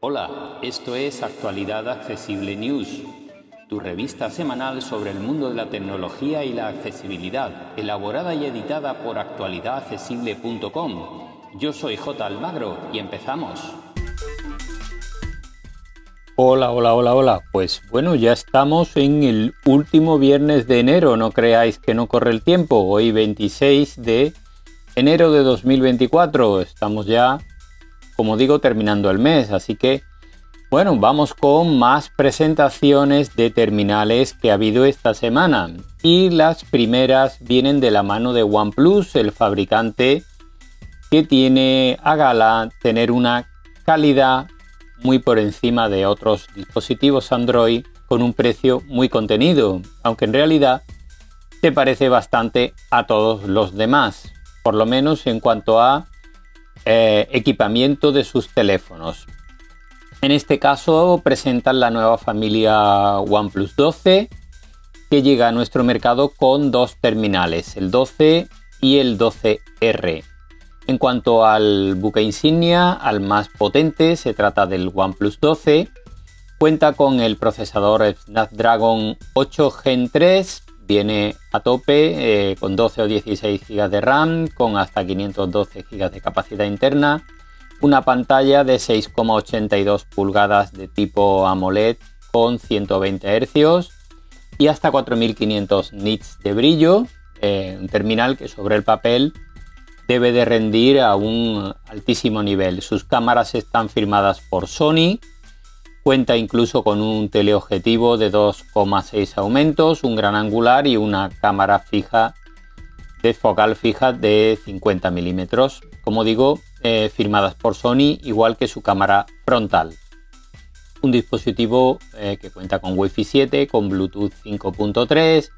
Hola, esto es Actualidad Accesible News, tu revista semanal sobre el mundo de la tecnología y la accesibilidad, elaborada y editada por actualidadaccesible.com. Yo soy J. Almagro y empezamos. Hola, hola, hola, hola. Pues bueno, ya estamos en el último viernes de enero, no creáis que no corre el tiempo. Hoy 26 de enero de 2024. Estamos ya como digo, terminando el mes. Así que, bueno, vamos con más presentaciones de terminales que ha habido esta semana. Y las primeras vienen de la mano de OnePlus, el fabricante que tiene a gala tener una calidad muy por encima de otros dispositivos Android con un precio muy contenido, aunque en realidad se parece bastante a todos los demás, por lo menos en cuanto a eh, equipamiento de sus teléfonos. En este caso presentan la nueva familia OnePlus 12 que llega a nuestro mercado con dos terminales, el 12 y el 12R. En cuanto al buque insignia, al más potente, se trata del OnePlus 12. Cuenta con el procesador Snapdragon 8 Gen 3 Viene a tope eh, con 12 o 16 GB de RAM, con hasta 512 GB de capacidad interna, una pantalla de 6,82 pulgadas de tipo AMOLED con 120 Hz y hasta 4500 nits de brillo, eh, un terminal que sobre el papel debe de rendir a un altísimo nivel. Sus cámaras están firmadas por Sony Cuenta incluso con un teleobjetivo de 2,6 aumentos, un gran angular y una cámara fija de focal fija de 50 milímetros. Como digo, eh, firmadas por Sony, igual que su cámara frontal. Un dispositivo eh, que cuenta con Wi-Fi 7, con Bluetooth 5.3,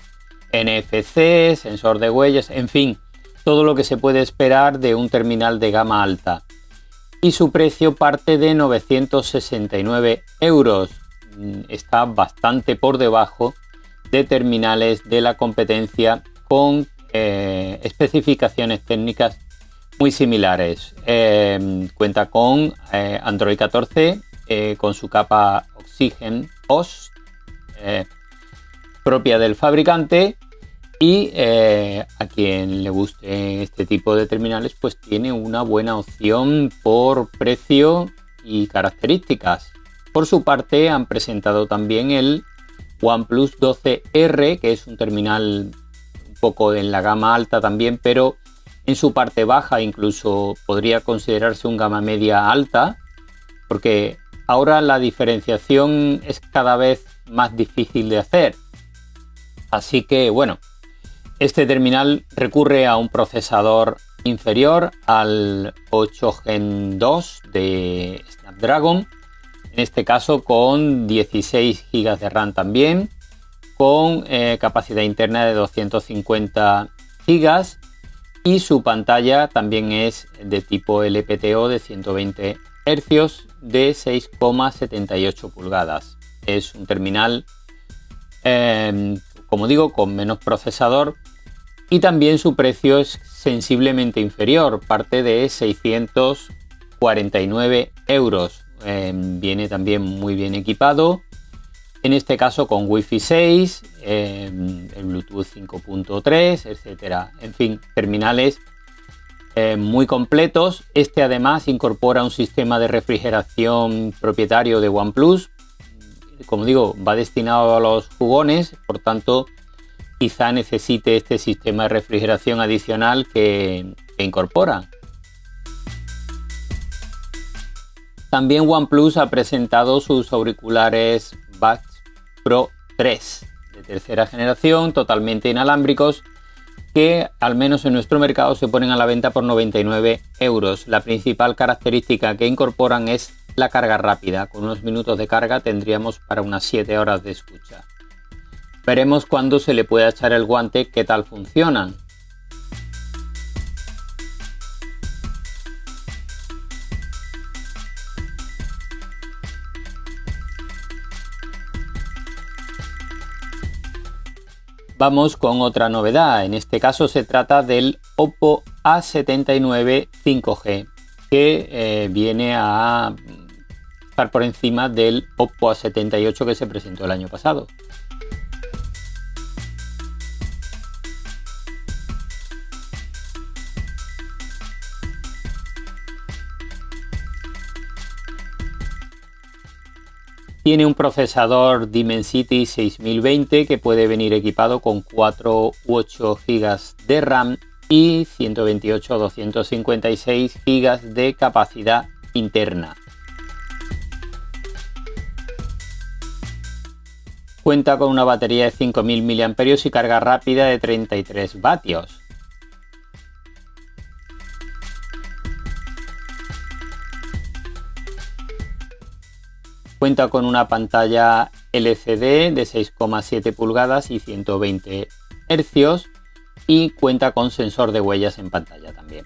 NFC, sensor de huellas, en fin, todo lo que se puede esperar de un terminal de gama alta y su precio parte de 969 euros. Mm, está bastante por debajo de terminales de la competencia con eh, especificaciones técnicas muy similares. Em, cuenta con eh, Android 14 eh, con su capa Oxygen OS propia del fabricante y eh, a quien le guste este tipo de terminales, pues tiene una buena opción por precio y características. Por su parte, han presentado también el OnePlus 12R, que es un terminal un poco en la gama alta también, pero en su parte baja incluso podría considerarse un gama media alta, porque ahora la diferenciación es cada vez más difícil de hacer. Así que bueno, este terminal recurre a un procesador inferior al 8 Gen 2 de Snapdragon, en este caso con 16 GB de RAM también, con eh, capacidad interna de 250 GB y su pantalla también es de tipo LPTO de 120 Hz de 6,78 pulgadas. Es un terminal, eh, como digo, con menos procesador, y también su precio es sensiblemente inferior, parte de 649 euros. Em, viene también muy bien equipado, en este caso con Wi-Fi 6, em, el Bluetooth 5.3, etcétera. En fin, terminales eh, muy completos. Este además incorpora un sistema de refrigeración propietario de OnePlus. Como digo, va destinado a los jugones, por tanto quizá necesite este sistema de refrigeración adicional que, incorpora. También OnePlus ha presentado sus auriculares Buds Pro 3 de tercera generación, totalmente inalámbricos, que al menos en nuestro mercado se ponen a la venta por 99 euros. La principal característica que incorporan es la carga rápida. Con unos minutos de carga tendríamos para unas 7 horas de escucha. Veremos cuándo se le puede echar el guante qué tal funcionan. Vamos con otra novedad, en este caso se trata del Oppo A79 5G, que eh, viene a estar por encima del Oppo A78 que se presentó el año pasado. Tiene un procesador Dimensity 6020 que puede venir equipado con 4 u 8 GB de RAM y 128 o 256 GB de capacidad interna. Cuenta con una batería de 5000 mAh y carga rápida de 33 vatios. Cuenta con una pantalla LCD de 6,7 pulgadas y 120 Hz y cuenta con sensor de huellas en pantalla también.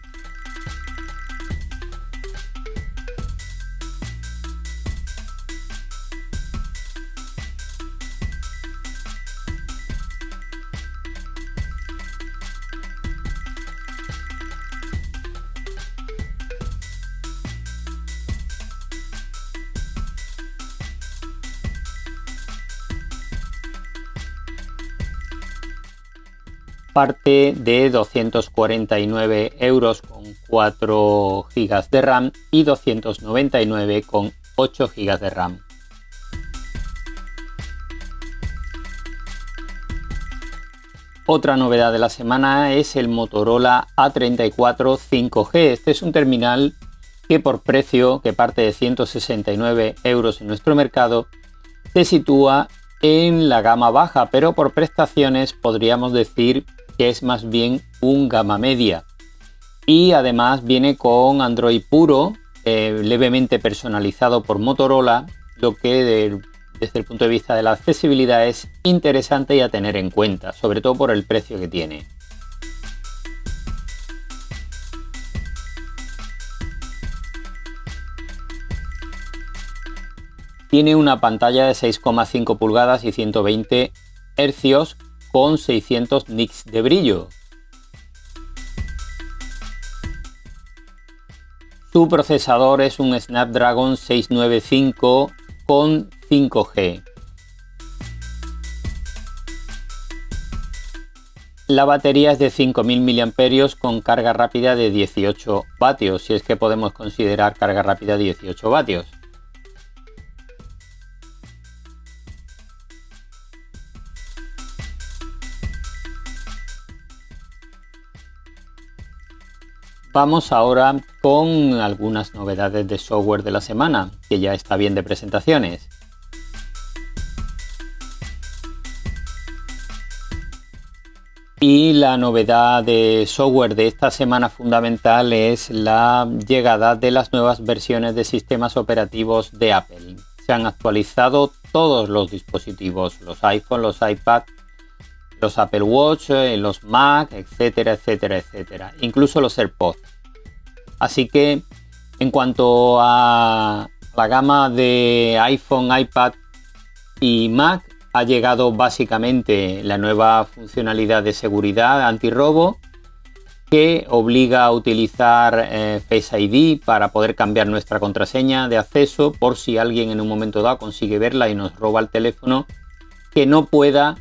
Parte de 249 euros con 4 GB de RAM y 299 con 8 GB de RAM. Otra novedad de la semana es el Motorola A34 5G. Este es un terminal que por precio, que parte de 169 euros en nuestro mercado, se sitúa en la gama baja, pero por prestaciones podríamos decir que es más bien un gama media. Y además viene con Android puro, eh, levemente personalizado por Motorola, lo que desde el punto de vista de la accesibilidad es interesante y a tener en cuenta, sobre todo por el precio que tiene. Tiene una pantalla de 6,5 pulgadas y 120 Hz con 600 nits de brillo. Su procesador es un Snapdragon 695 con 5G. La batería es de 5000 mAh con carga rápida de 18 vatios, si es que podemos considerar carga rápida de 18 vatios. Vamos ahora con algunas novedades de software de la semana, que ya está bien de presentaciones. Y la novedad de software de esta semana fundamental es la llegada de las nuevas versiones de sistemas operativos de Apple. Se han actualizado todos los dispositivos, los iPhone, los iPad, los Apple Watch, eh, los Mac, etcétera, etcétera, etcétera. Incluso los AirPods. Así que en cuanto a la gama de iPhone, iPad y Mac, ha llegado básicamente la nueva funcionalidad de seguridad antirrobo que obliga a utilizar eh, Face ID para poder cambiar nuestra contraseña de acceso por si alguien en un momento dado consigue verla y nos roba el teléfono, que no pueda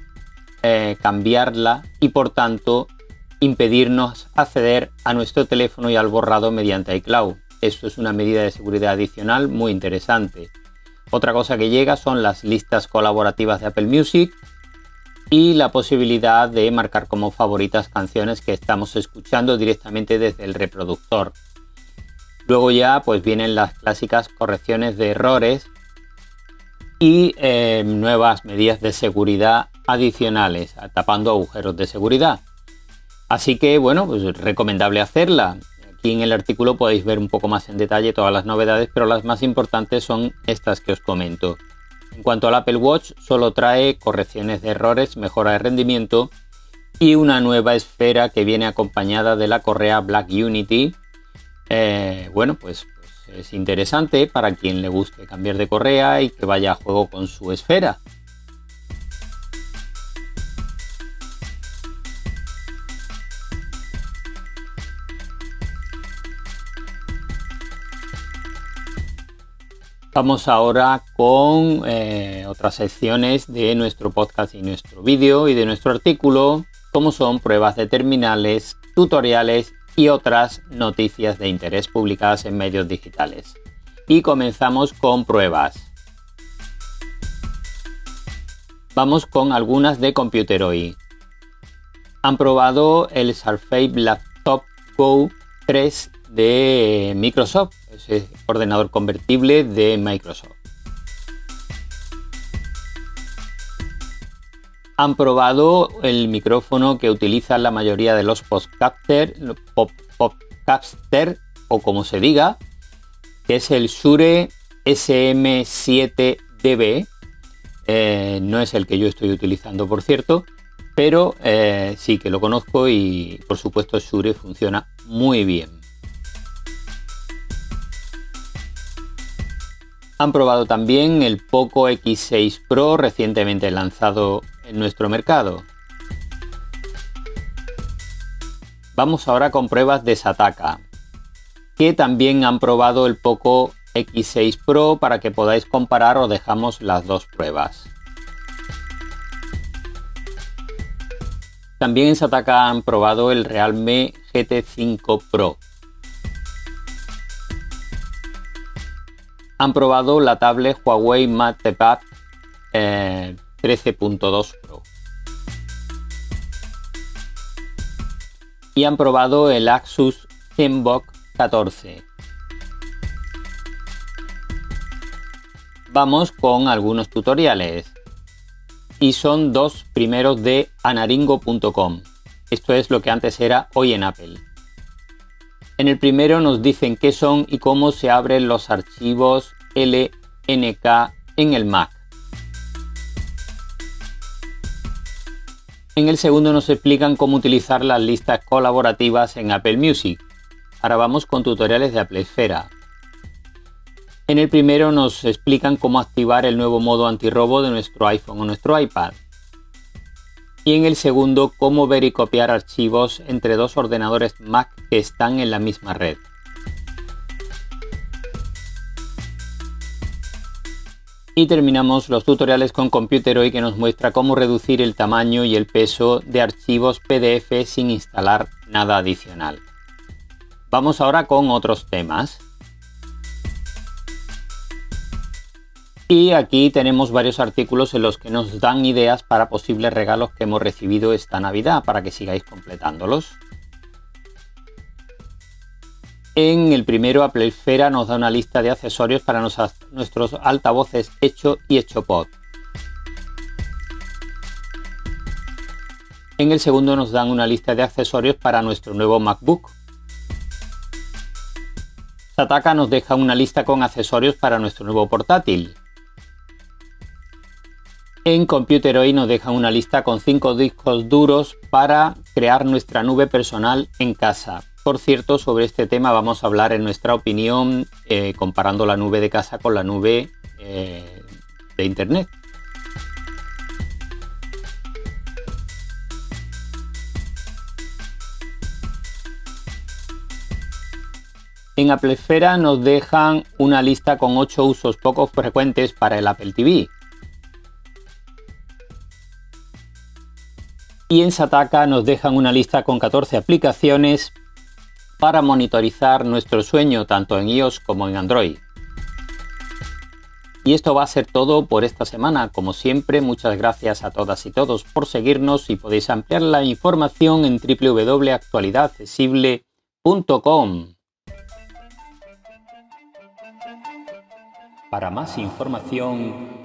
eh, cambiarla y por tanto impedirnos acceder a nuestro teléfono y al borrado mediante iCloud. Esto es una medida de seguridad adicional muy interesante. Otra cosa que llega son las listas colaborativas de Apple Music y la posibilidad de marcar como favoritas canciones que estamos escuchando directamente desde el reproductor. Luego ya pues vienen las clásicas correcciones de errores y eh, nuevas medidas de seguridad adicionales, tapando agujeros de seguridad. Así que bueno, pues recomendable hacerla. Aquí en el artículo podéis ver un poco más en detalle todas las novedades, pero las más importantes son estas que os comento. En cuanto al Apple Watch, solo trae correcciones de errores, mejora de rendimiento y una nueva esfera que viene acompañada de la correa Black Unity. Eh, bueno, pues, pues es interesante para quien le guste cambiar de correa y que vaya a juego con su esfera. Vamos ahora con eh, otras secciones de nuestro podcast y nuestro vídeo y de nuestro artículo, como son pruebas de terminales, tutoriales y otras noticias de interés publicadas en medios digitales. Y comenzamos con pruebas. Vamos con algunas de Computeroid. Han probado el Surface Laptop Go 3 de Microsoft, ese ordenador convertible de Microsoft. Han probado el micrófono que utilizan la mayoría de los podcaster, podcaster o como se diga, que es el Shure SM7DB. Eh, no es el que yo estoy utilizando, por cierto, pero eh, sí que lo conozco y por supuesto Shure funciona muy bien. Han probado también el Poco X6 Pro recientemente lanzado en nuestro mercado. Vamos ahora con pruebas de Sataka, que también han probado el Poco X6 Pro para que podáis comparar o dejamos las dos pruebas. También en Sataka han probado el Realme GT5 Pro. Han probado la tablet Huawei MatePad 13.2 eh, Pro. Y han probado el Asus ZenBook 14. Vamos con algunos tutoriales y son dos primeros de anaringo.com. Esto es lo que antes era hoy en Apple. En el primero nos dicen qué son y cómo se abren los archivos LNK en el Mac. En el segundo nos explican cómo utilizar las listas colaborativas en Apple Music. Ahora vamos con tutoriales de Apple Esfera. En el primero nos explican cómo activar el nuevo modo antirrobo de nuestro iPhone o nuestro iPad. Y en el segundo, cómo ver y copiar archivos entre dos ordenadores Mac que están en la misma red. Y terminamos los tutoriales con Computeroid que nos muestra cómo reducir el tamaño y el peso de archivos PDF sin instalar nada adicional. Vamos ahora con otros temas. Y aquí tenemos varios artículos en los que nos dan ideas para posibles regalos que hemos recibido esta Navidad para que sigáis completándolos. En el primero, Apple nos da una lista de accesorios para nuestros altavoces Hecho y Hecho Pod. En el segundo nos dan una lista de accesorios para nuestro nuevo MacBook. Sataka nos deja una lista con accesorios para nuestro nuevo portátil. En Computeroid nos dejan una lista con 5 discos duros para crear nuestra nube personal en casa. Por cierto, sobre este tema vamos a hablar en nuestra opinión eh, comparando la nube de casa con la nube eh, de Internet. En Apple Esfera nos dejan una lista con 8 usos poco frecuentes para el Apple TV. Y en Sataka nos dejan una lista con 14 aplicaciones para monitorizar nuestro sueño tanto en iOS como en Android. Y esto va a ser todo por esta semana. Como siempre, muchas gracias a todas y todos por seguirnos y podéis ampliar la información en www.actualidadaccesible.com. Para más información,